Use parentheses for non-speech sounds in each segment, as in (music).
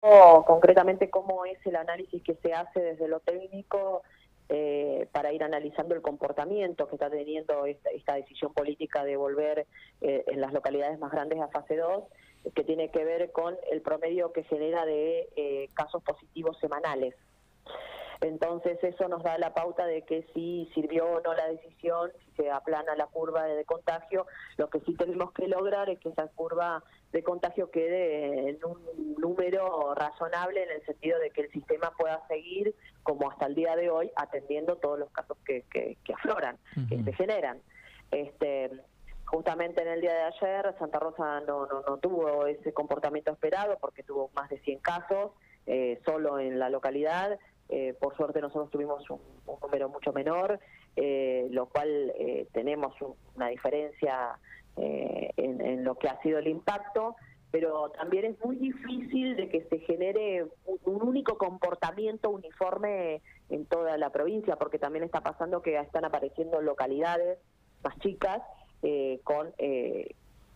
concretamente cómo es el análisis que se hace desde lo técnico eh, para ir analizando el comportamiento que está teniendo esta, decisión política de volver eh, en las localidades más grandes a fase 2, que tiene que ver con el promedio que genera de eh, casos positivos semanales. Entonces eso nos da la pauta de que si sirvió o no la decisión, si se aplana la curva de contagio, lo que sí tenemos que lograr es que esa curva de contagio quede en un número razonable en el sentido de que el sistema pueda seguir como hasta el día de hoy atendiendo todos los casos que, que, afloran, que se generan. Este, justamente en el día de ayer Santa Rosa no, no, no tuvo ese comportamiento esperado porque tuvo más de 100 casos eh, solo en la localidad eh, por suerte nosotros tuvimos un, número mucho menor, eh, lo cual eh, tenemos una diferencia en, lo que ha sido el impacto, pero también es muy difícil de que se genere un, único comportamiento uniforme en toda la provincia, porque también está pasando que están apareciendo localidades más chicas con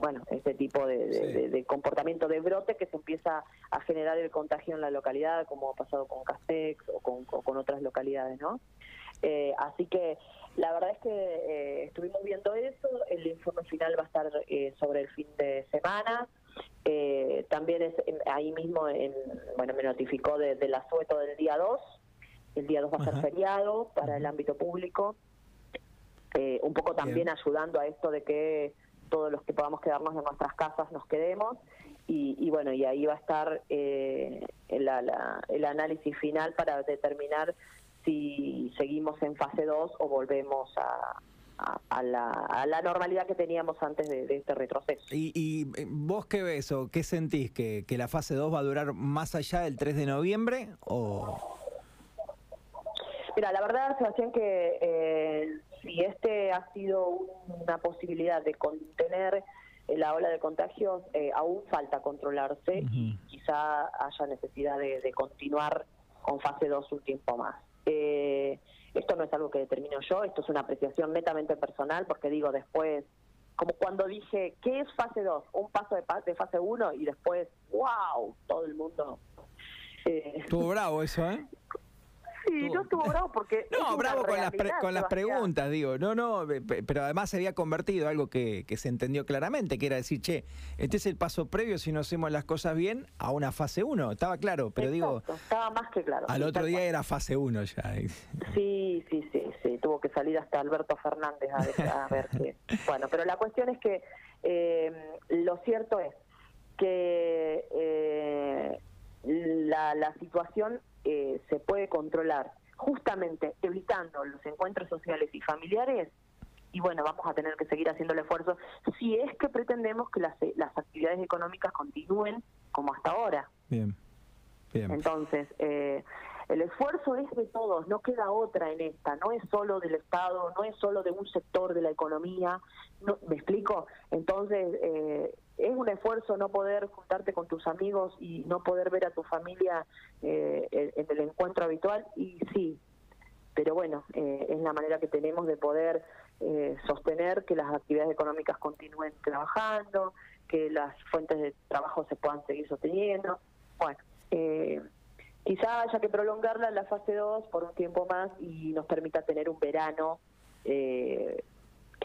bueno, este tipo de, comportamiento de brote que se empieza a generar el contagio en la localidad, como ha pasado con Castex o con, otras localidades, ¿no? Eh, así que la verdad es que eh, estuvimos viendo eso, el informe final va a estar eh, sobre el fin de semana, también es ahí mismo, en, bueno, me notificó de, del asueto del día 2, el día 2 va a ser feriado para el ámbito público, un poco también ayudando a esto de que todos los que podamos quedarnos en nuestras casas nos quedemos y, bueno, y ahí va a estar eh, el análisis final para determinar si seguimos en fase 2 o volvemos a, a, la, normalidad que teníamos antes de, este retroceso. ¿Y, eh, vos qué ves o qué sentís? ¿Que, ¿Que la fase 2 va a durar más allá del 3 de noviembre o...? Mira, la verdad, Sebastián, que eh, si este ha sido una posibilidad de contener eh, la ola de contagios, eh, aún falta controlarse y quizá haya necesidad de, continuar con fase 2 un tiempo más. esto no es algo que determino yo, esto es una apreciación netamente personal, porque digo después, como cuando dije, ¿qué es fase 2? Un paso de, de fase 1 y después, ¡wow! Todo el mundo... Estuvo bravo eso, ¿eh? Sí, no estuvo bravo porque. (laughs) No, bravo con las, con las preguntas, digo. No, no, pero además se había convertido algo que, que se entendió claramente, que era decir, che, este es el paso previo si no hacemos las cosas bien a una fase 1. Estaba claro, pero digo. Estaba más que claro. Al otro día era fase 1 ya. Sí, sí, sí, sí. Tuvo que salir hasta Alberto Fernández a, ver qué. (laughs) Bueno, pero la cuestión es que eh, lo cierto es que eh, la, la situación eh, se puede controlar justamente evitando los encuentros sociales y familiares y bueno, vamos a tener que seguir haciendo el esfuerzo si es que pretendemos que las, las actividades económicas continúen como hasta ahora. Bien, bien. Entonces, eh, el esfuerzo es de todos, no queda otra en esta, no es solo del Estado, no es solo de un sector de la economía, no, ¿me explico? Entonces, eh, es un esfuerzo no poder juntarte con tus amigos y no poder ver a tu familia eh, en el encuentro habitual y sí, pero bueno, eh, es la manera que tenemos de poder eh, sostener que las actividades económicas continúen trabajando, que las fuentes de trabajo se puedan seguir sosteniendo. Bueno, eh, quizá haya que prolongarla en la fase 2 por un tiempo más y nos permita tener un verano eh,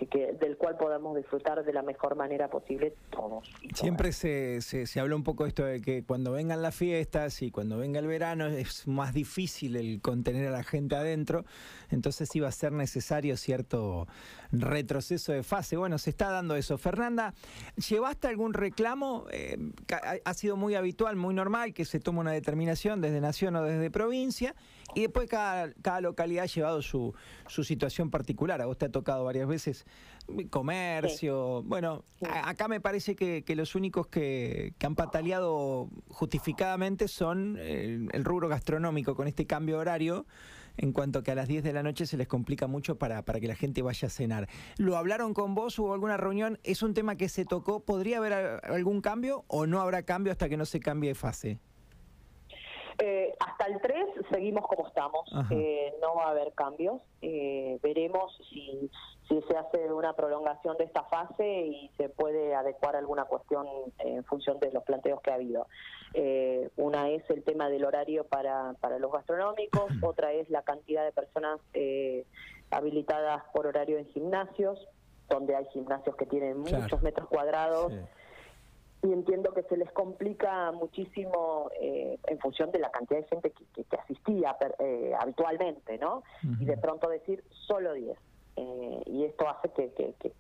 del cual podamos disfrutar de la mejor manera posible todos. Siempre se, se, habló un poco esto de que cuando vengan las fiestas y cuando venga el verano es más difícil el contener a la gente adentro, entonces iba a ser necesario cierto retroceso de fase. Bueno, se está dando eso. Fernanda, ¿llevaste algún reclamo? Eh, ha sido muy habitual, muy normal que se tome una determinación desde nación o desde provincia y después cada, cada localidad ha llevado su, su situación particular. A vos te ha tocado varias veces comercio. Bueno, acá me parece que, los únicos que, han pataleado justificadamente son el, rubro gastronómico con este cambio horario, en cuanto que a las 10 de la noche se les complica mucho para, para que la gente vaya a cenar. ¿Lo hablaron con vos? ¿Hubo alguna reunión? ¿Es un tema que se tocó? ¿Podría haber algún cambio o no habrá cambio hasta que no se cambie de fase? Eh, hasta el 3 seguimos como estamos, eh, no va a haber cambios, eh, veremos si, si se hace una prolongación de esta fase y se puede adecuar alguna cuestión en función de los planteos que ha habido. una es el tema del horario para, para los gastronómicos, otra es la cantidad de personas habilitadas por horario en gimnasios, donde hay gimnasios que tienen muchos metros cuadrados y entiendo que se les complica muchísimo eh, en función de la cantidad de gente que, que, asistía eh, habitualmente, ¿no? Y de pronto decir solo 10. Eh, y esto hace que, que, que,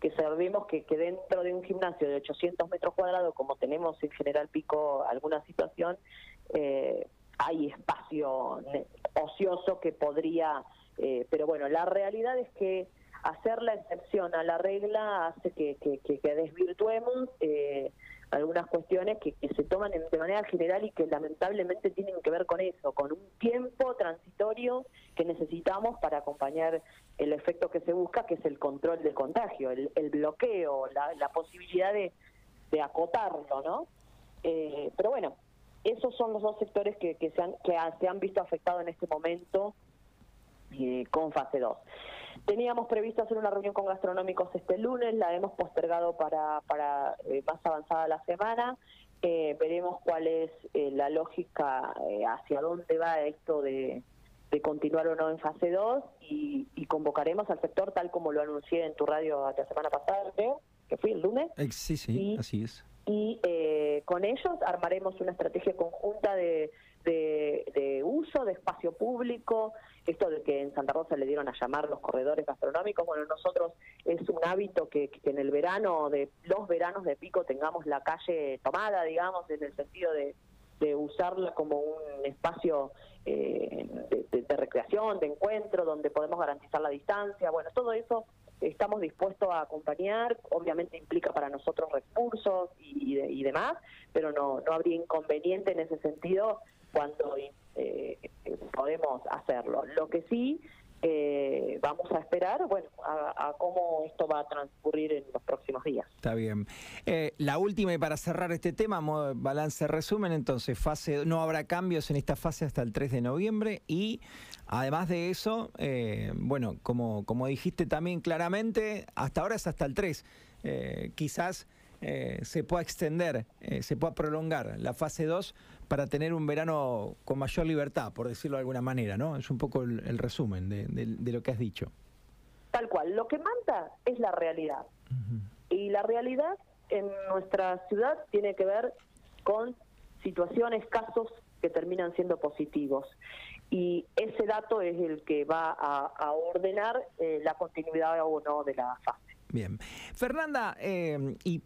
que servimos que, que dentro de un gimnasio de 800 metros cuadrados, como tenemos en General Pico alguna situación, hay espacio ocioso que podría... pero bueno, la realidad es que hacer la excepción a la regla hace que, que, desvirtuemos eh, algunas cuestiones que, se toman de manera general y que lamentablemente tienen que ver con eso, con un tiempo transitorio que necesitamos para acompañar el efecto que se busca, que es el control del contagio, el, bloqueo, la, posibilidad de, acotarlo, ¿no? Eh, pero bueno, esos son los dos sectores que, que, se, han, que se han visto afectados en este momento eh, con fase 2. Teníamos previsto hacer una reunión con gastronómicos este lunes, la hemos postergado para, para eh, más avanzada la semana. Eh, veremos cuál es eh, la lógica, hacia dónde va esto de, continuar o no en fase 2 y, convocaremos al sector tal como lo anuncié en tu radio la semana pasada, que fui el lunes. Sí, sí, así es. Y con ellos armaremos una estrategia conjunta de de, uso de espacio público, esto de que en Santa Rosa le dieron a llamar los corredores gastronómicos, bueno, nosotros es un hábito que, en el verano, de los veranos de pico, tengamos la calle tomada, digamos, en el sentido de, de usarla como un espacio eh, de, recreación, de encuentro, donde podemos garantizar la distancia, bueno, todo eso estamos dispuestos a acompañar, obviamente implica para nosotros recursos y, y demás, pero no, no habría inconveniente en ese sentido cuando eh, podemos hacerlo. Lo que sí eh, vamos a esperar, bueno, a, cómo esto va a transcurrir en los próximos días. Está bien. Eh, la última y para cerrar este tema, balance resumen, entonces fase no habrá cambios en esta fase hasta el 3 de noviembre y además de eso, bueno, como, como dijiste también claramente, hasta ahora es hasta el 3. quizás eh, se pueda extender, eh, se pueda prolongar la fase 2 para tener un verano con mayor libertad, por decirlo de alguna manera, ¿no? Es un poco el, resumen de, lo que has dicho. Tal cual, lo que manda es la realidad. Y la realidad en nuestra ciudad tiene que ver con situaciones, casos que terminan siendo positivos. Y ese dato es el que va a, ordenar eh, la continuidad o no de la fase. Bien. Fernanda, y